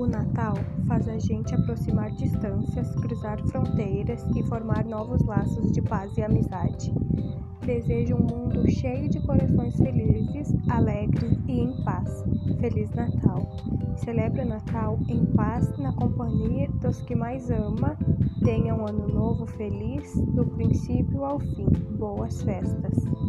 O Natal faz a gente aproximar distâncias, cruzar fronteiras e formar novos laços de paz e amizade. Desejo um mundo cheio de corações felizes, alegres e em paz. Feliz Natal! Celebre o Natal em paz, na companhia dos que mais ama. Tenha um ano novo feliz, do princípio ao fim. Boas festas!